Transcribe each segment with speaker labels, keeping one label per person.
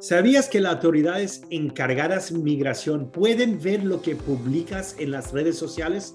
Speaker 1: ¿Sabías que las autoridades encargadas de migración pueden ver lo que publicas en las redes sociales?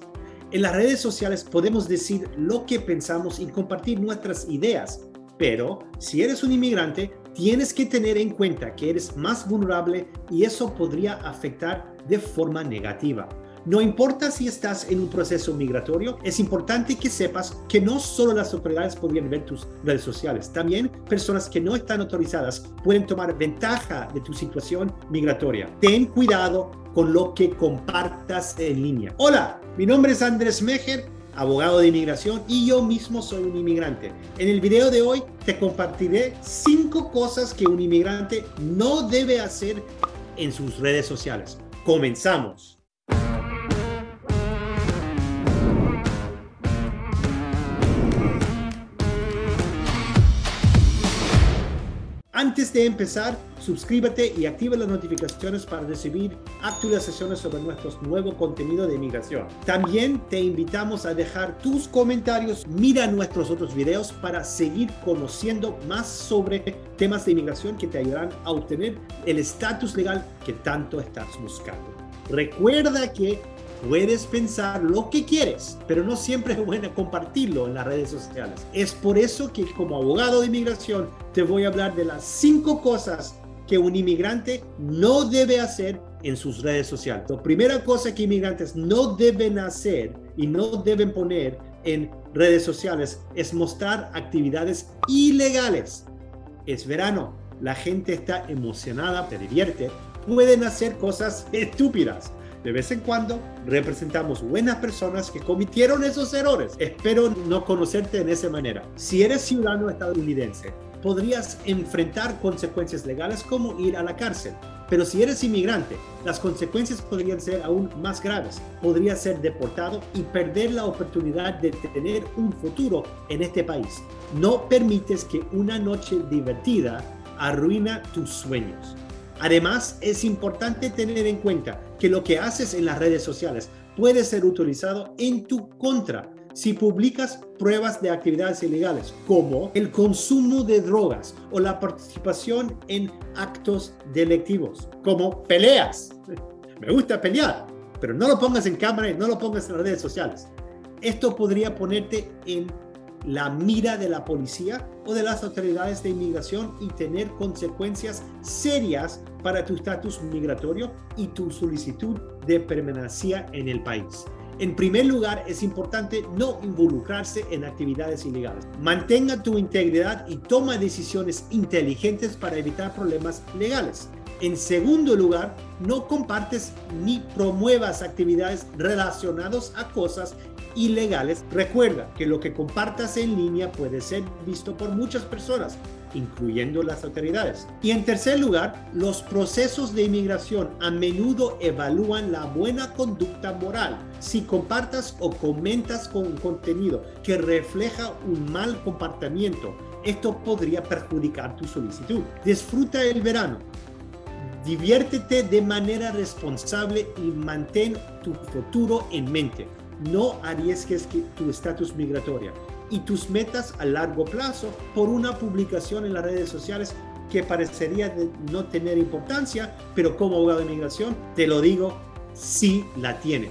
Speaker 1: En las redes sociales podemos decir lo que pensamos y compartir nuestras ideas, pero si eres un inmigrante, tienes que tener en cuenta que eres más vulnerable y eso podría afectar de forma negativa. No importa si estás en un proceso migratorio, es importante que sepas que no solo las autoridades podrían ver tus redes sociales, también personas que no están autorizadas pueden tomar ventaja de tu situación migratoria. Ten cuidado con lo que compartas en línea. Hola, mi nombre es Andrés Mejer abogado de inmigración y yo mismo soy un inmigrante. En el video de hoy te compartiré cinco cosas que un inmigrante no debe hacer en sus redes sociales. Comenzamos. Antes de empezar, suscríbete y activa las notificaciones para recibir actualizaciones sobre nuestro nuevo contenido de inmigración. También te invitamos a dejar tus comentarios, mira nuestros otros videos para seguir conociendo más sobre temas de inmigración que te ayudarán a obtener el estatus legal que tanto estás buscando. Recuerda que Puedes pensar lo que quieres, pero no siempre es bueno compartirlo en las redes sociales. Es por eso que como abogado de inmigración te voy a hablar de las cinco cosas que un inmigrante no debe hacer en sus redes sociales. La primera cosa que inmigrantes no deben hacer y no deben poner en redes sociales es mostrar actividades ilegales. Es verano, la gente está emocionada, te divierte, pueden hacer cosas estúpidas de vez en cuando representamos buenas personas que cometieron esos errores. Espero no conocerte en esa manera. Si eres ciudadano estadounidense, podrías enfrentar consecuencias legales como ir a la cárcel. Pero si eres inmigrante, las consecuencias podrían ser aún más graves. Podrías ser deportado y perder la oportunidad de tener un futuro en este país. No permites que una noche divertida arruina tus sueños. Además, es importante tener en cuenta que lo que haces en las redes sociales puede ser utilizado en tu contra si publicas pruebas de actividades ilegales, como el consumo de drogas o la participación en actos delictivos, como peleas. Me gusta pelear, pero no lo pongas en cámara y no lo pongas en las redes sociales. Esto podría ponerte en la mira de la policía o de las autoridades de inmigración y tener consecuencias serias para tu estatus migratorio y tu solicitud de permanencia en el país. En primer lugar, es importante no involucrarse en actividades ilegales. Mantenga tu integridad y toma decisiones inteligentes para evitar problemas legales. En segundo lugar, no compartes ni promuevas actividades relacionadas a cosas ilegales. Recuerda que lo que compartas en línea puede ser visto por muchas personas, incluyendo las autoridades. Y en tercer lugar, los procesos de inmigración a menudo evalúan la buena conducta moral. Si compartas o comentas con contenido que refleja un mal comportamiento, esto podría perjudicar tu solicitud. Disfruta el verano. Diviértete de manera responsable y mantén tu futuro en mente no arriesgues tu estatus migratorio y tus metas a largo plazo por una publicación en las redes sociales que parecería no tener importancia, pero como abogado de inmigración te lo digo, sí la tiene.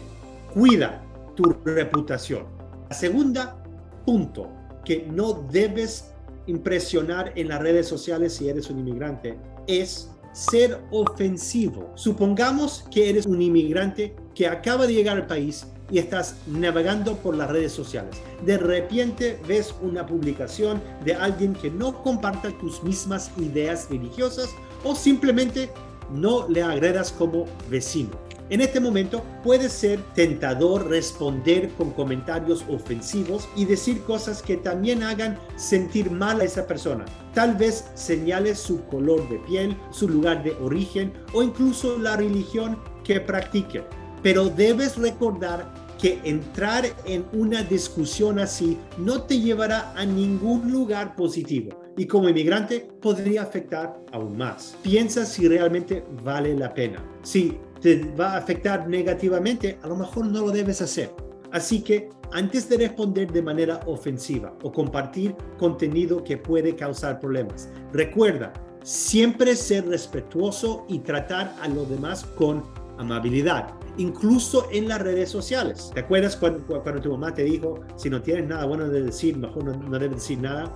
Speaker 1: Cuida tu reputación. La segunda punto que no debes impresionar en las redes sociales si eres un inmigrante es ser ofensivo. Supongamos que eres un inmigrante que acaba de llegar al país y estás navegando por las redes sociales. De repente ves una publicación de alguien que no comparta tus mismas ideas religiosas o simplemente no le agredas como vecino. En este momento puede ser tentador responder con comentarios ofensivos y decir cosas que también hagan sentir mal a esa persona. Tal vez señales su color de piel, su lugar de origen o incluso la religión que practique. Pero debes recordar que entrar en una discusión así no te llevará a ningún lugar positivo y como inmigrante podría afectar aún más. Piensa si realmente vale la pena. Si te va a afectar negativamente, a lo mejor no lo debes hacer. Así que antes de responder de manera ofensiva o compartir contenido que puede causar problemas, recuerda siempre ser respetuoso y tratar a los demás con amabilidad, incluso en las redes sociales. ¿Te acuerdas cuando, cuando tu mamá te dijo, si no tienes nada bueno de decir, mejor no, no debes decir nada?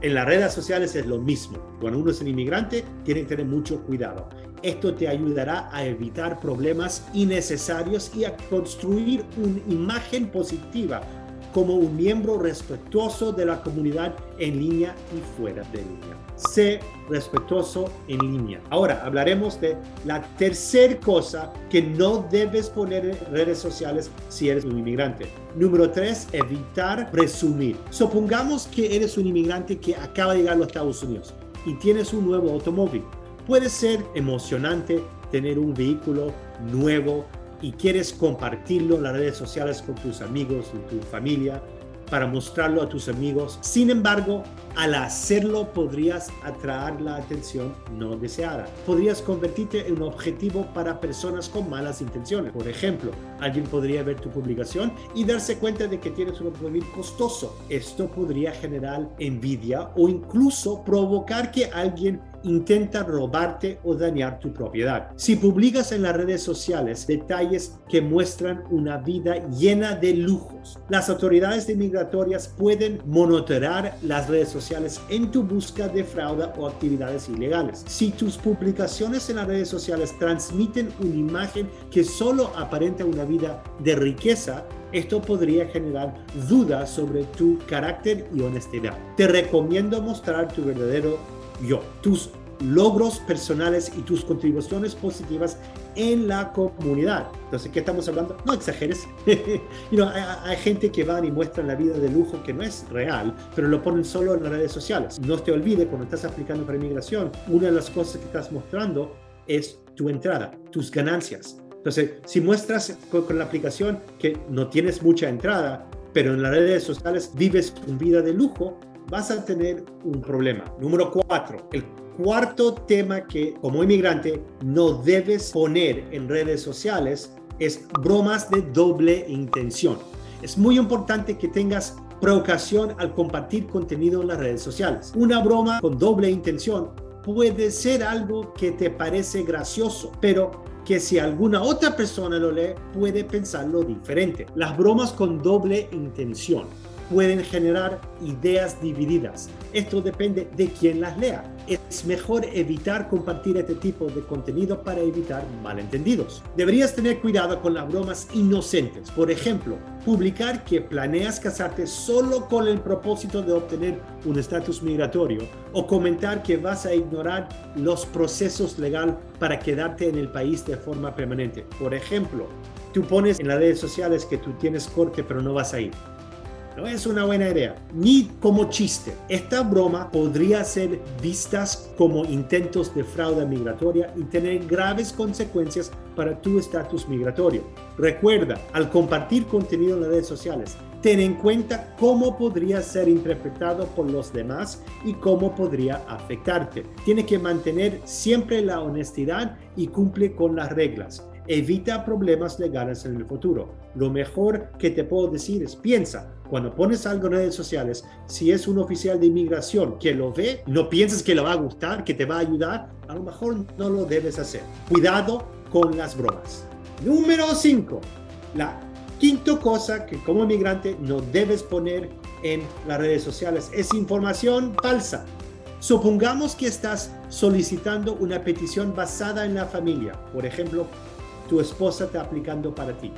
Speaker 1: En las redes sociales es lo mismo. Cuando uno es un inmigrante, tiene que tener mucho cuidado. Esto te ayudará a evitar problemas innecesarios y a construir una imagen positiva como un miembro respetuoso de la comunidad en línea y fuera de línea. Sé respetuoso en línea. Ahora hablaremos de la tercera cosa que no debes poner en redes sociales si eres un inmigrante. Número tres, evitar presumir. Supongamos que eres un inmigrante que acaba de llegar a los Estados Unidos y tienes un nuevo automóvil. Puede ser emocionante tener un vehículo nuevo y quieres compartirlo en las redes sociales con tus amigos y tu familia para mostrarlo a tus amigos. Sin embargo, al hacerlo podrías atraer la atención no deseada. Podrías convertirte en un objetivo para personas con malas intenciones. Por ejemplo, alguien podría ver tu publicación y darse cuenta de que tienes un automóvil costoso. Esto podría generar envidia o incluso provocar que alguien intenta robarte o dañar tu propiedad. Si publicas en las redes sociales detalles que muestran una vida llena de lujos, las autoridades de migratorias pueden monitorear las redes sociales en tu busca de fraude o actividades ilegales. Si tus publicaciones en las redes sociales transmiten una imagen que solo aparenta una vida de riqueza, esto podría generar dudas sobre tu carácter y honestidad. Te recomiendo mostrar tu verdadero yo, tus logros personales y tus contribuciones positivas en la comunidad. Entonces, ¿qué estamos hablando? No exageres. you hay, gente que van y muestran la vida de lujo que no es real, pero lo ponen solo en las redes sociales. No te olvides, cuando estás aplicando para inmigración, una de las cosas que estás mostrando es tu entrada, tus ganancias. Entonces, si muestras con, con la aplicación que no tienes mucha entrada, pero en las redes sociales vives una vida de lujo, vas a tener un problema. Número cuatro, el cuarto tema que como inmigrante no debes poner en redes sociales es bromas de doble intención. Es muy importante que tengas provocación al compartir contenido en las redes sociales. Una broma con doble intención puede ser algo que te parece gracioso, pero que si alguna otra persona lo lee puede pensarlo diferente. Las bromas con doble intención pueden generar ideas divididas. Esto depende de quién las lea. Es mejor evitar compartir este tipo de contenido para evitar malentendidos. Deberías tener cuidado con las bromas inocentes. Por ejemplo, publicar que planeas casarte solo con el propósito de obtener un estatus migratorio o comentar que vas a ignorar los procesos legales para quedarte en el país de forma permanente. Por ejemplo, tú pones en las redes sociales que tú tienes corte pero no vas a ir no es una buena idea, ni como chiste. Esta broma podría ser vistas como intentos de fraude migratoria y tener graves consecuencias para tu estatus migratorio. Recuerda, al compartir contenido en las redes sociales, ten en cuenta cómo podría ser interpretado por los demás y cómo podría afectarte. Tiene que mantener siempre la honestidad y cumple con las reglas. Evita problemas legales en el futuro. Lo mejor que te puedo decir es piensa, cuando pones algo en redes sociales, si es un oficial de inmigración que lo ve, no pienses que le va a gustar, que te va a ayudar, a lo mejor no lo debes hacer. Cuidado con las bromas. Número 5. La quinta cosa que como inmigrante no debes poner en las redes sociales es información falsa. Supongamos que estás solicitando una petición basada en la familia. Por ejemplo, tu esposa está aplicando para ti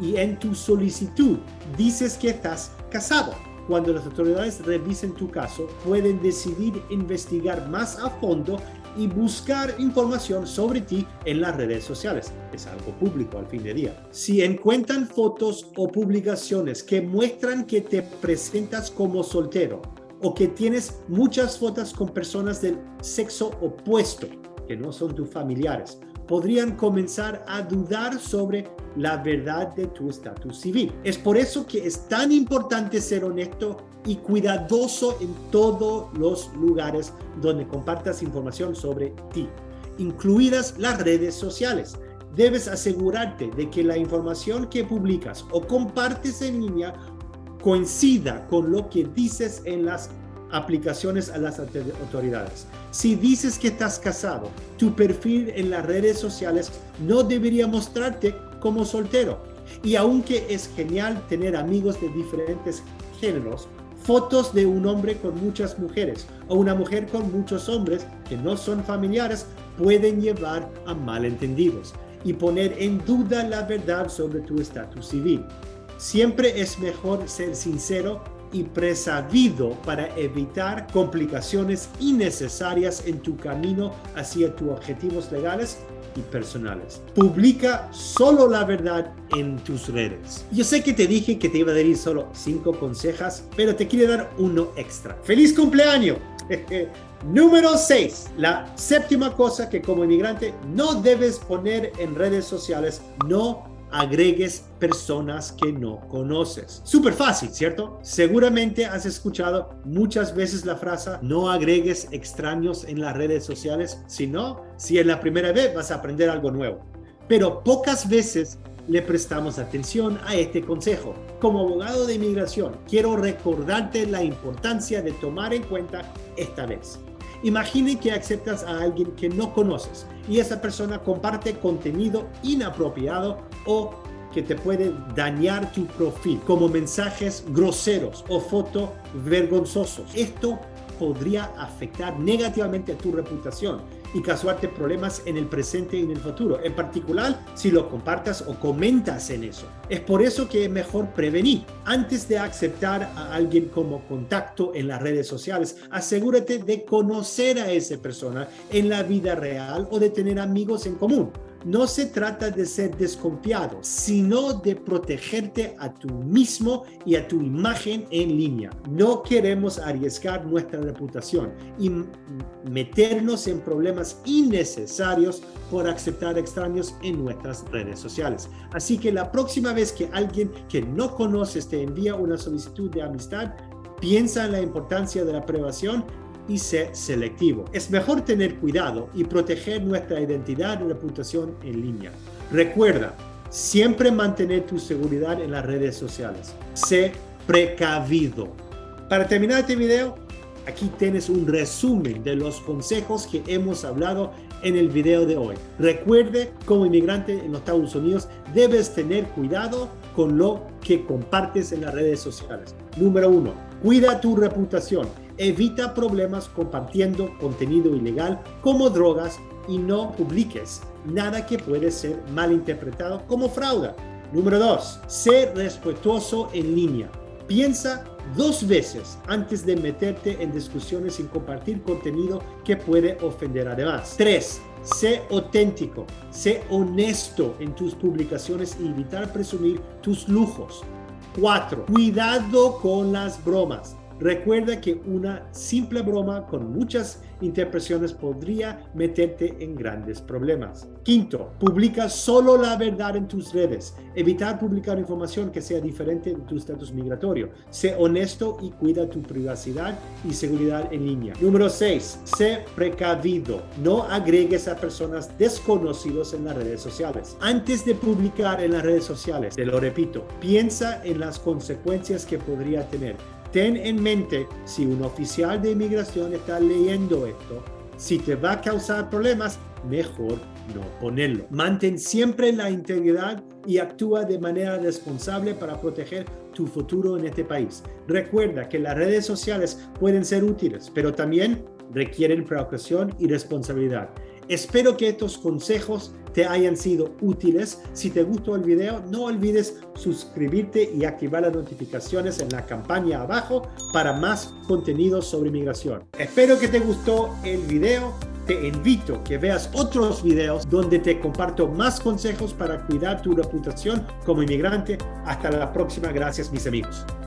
Speaker 1: y en tu solicitud dices que estás casado. Cuando las autoridades revisen tu caso, pueden decidir investigar más a fondo y buscar información sobre ti en las redes sociales. Es algo público al fin de día. Si encuentran fotos o publicaciones que muestran que te presentas como soltero o que tienes muchas fotos con personas del sexo opuesto, que no son tus familiares, podrían comenzar a dudar sobre la verdad de tu estatus civil. Es por eso que es tan importante ser honesto y cuidadoso en todos los lugares donde compartas información sobre ti, incluidas las redes sociales. Debes asegurarte de que la información que publicas o compartes en línea coincida con lo que dices en las aplicaciones a las autoridades. Si dices que estás casado, tu perfil en las redes sociales no debería mostrarte como soltero. Y aunque es genial tener amigos de diferentes géneros, fotos de un hombre con muchas mujeres o una mujer con muchos hombres que no son familiares pueden llevar a malentendidos y poner en duda la verdad sobre tu estatus civil. Siempre es mejor ser sincero y presavido para evitar complicaciones innecesarias en tu camino hacia tus objetivos legales y personales. Publica solo la verdad en tus redes. Yo sé que te dije que te iba a dar solo cinco consejos, pero te quiero dar uno extra. ¡Feliz cumpleaños! Número 6. La séptima cosa que como inmigrante no debes poner en redes sociales, no agregues personas que no conoces. Súper fácil, ¿cierto? Seguramente has escuchado muchas veces la frase no agregues extraños en las redes sociales, si no, si es la primera vez vas a aprender algo nuevo. Pero pocas veces le prestamos atención a este consejo. Como abogado de inmigración, quiero recordarte la importancia de tomar en cuenta esta vez. Imagine que aceptas a alguien que no conoces y esa persona comparte contenido inapropiado o que te puede dañar tu perfil, como mensajes groseros o fotos vergonzosos. Esto podría afectar negativamente a tu reputación y causarte problemas en el presente y en el futuro, en particular si lo compartas o comentas en eso. Es por eso que es mejor prevenir. Antes de aceptar a alguien como contacto en las redes sociales, asegúrate de conocer a esa persona en la vida real o de tener amigos en común. No se trata de ser desconfiado, sino de protegerte a tú mismo y a tu imagen en línea. No queremos arriesgar nuestra reputación y meternos en problemas innecesarios por aceptar extraños en nuestras redes sociales. Así que la próxima vez que alguien que no conoces te envía una solicitud de amistad, piensa en la importancia de la prevención y ser selectivo. Es mejor tener cuidado y proteger nuestra identidad y reputación en línea. Recuerda, siempre mantener tu seguridad en las redes sociales. Sé precavido. Para terminar este video, aquí tienes un resumen de los consejos que hemos hablado en el video de hoy. Recuerde, como inmigrante en los Estados Unidos, debes tener cuidado con lo que compartes en las redes sociales. Número uno, cuida tu reputación. Evita problemas compartiendo contenido ilegal como drogas y no publiques nada que puede ser malinterpretado como fraude. Número 2. Sé respetuoso en línea. Piensa dos veces antes de meterte en discusiones sin compartir contenido que puede ofender además. 3. Sé auténtico, sé honesto en tus publicaciones y evitar presumir tus lujos. 4. Cuidado con las bromas. Recuerda que una simple broma con muchas interpretaciones podría meterte en grandes problemas. Quinto, publica solo la verdad en tus redes. Evitar publicar información que sea diferente de tu estatus migratorio. Sé honesto y cuida tu privacidad y seguridad en línea. Número 6. Sé precavido. No agregues a personas desconocidas en las redes sociales. Antes de publicar en las redes sociales, te lo repito, piensa en las consecuencias que podría tener ten en mente, si un oficial de inmigración está leyendo esto, si te va a causar problemas, mejor no ponerlo. Mantén siempre la integridad y actúa de manera responsable para proteger tu futuro en este país. Recuerda que las redes sociales pueden ser útiles, pero también requieren precaución y responsabilidad. Espero que estos consejos te hayan sido útiles. Si te gustó el video, no olvides suscribirte y activar las notificaciones en la campaña abajo para más contenido sobre inmigración. Espero que te gustó el video. Te invito a que veas otros videos donde te comparto más consejos para cuidar tu reputación como inmigrante. Hasta la próxima. Gracias mis amigos.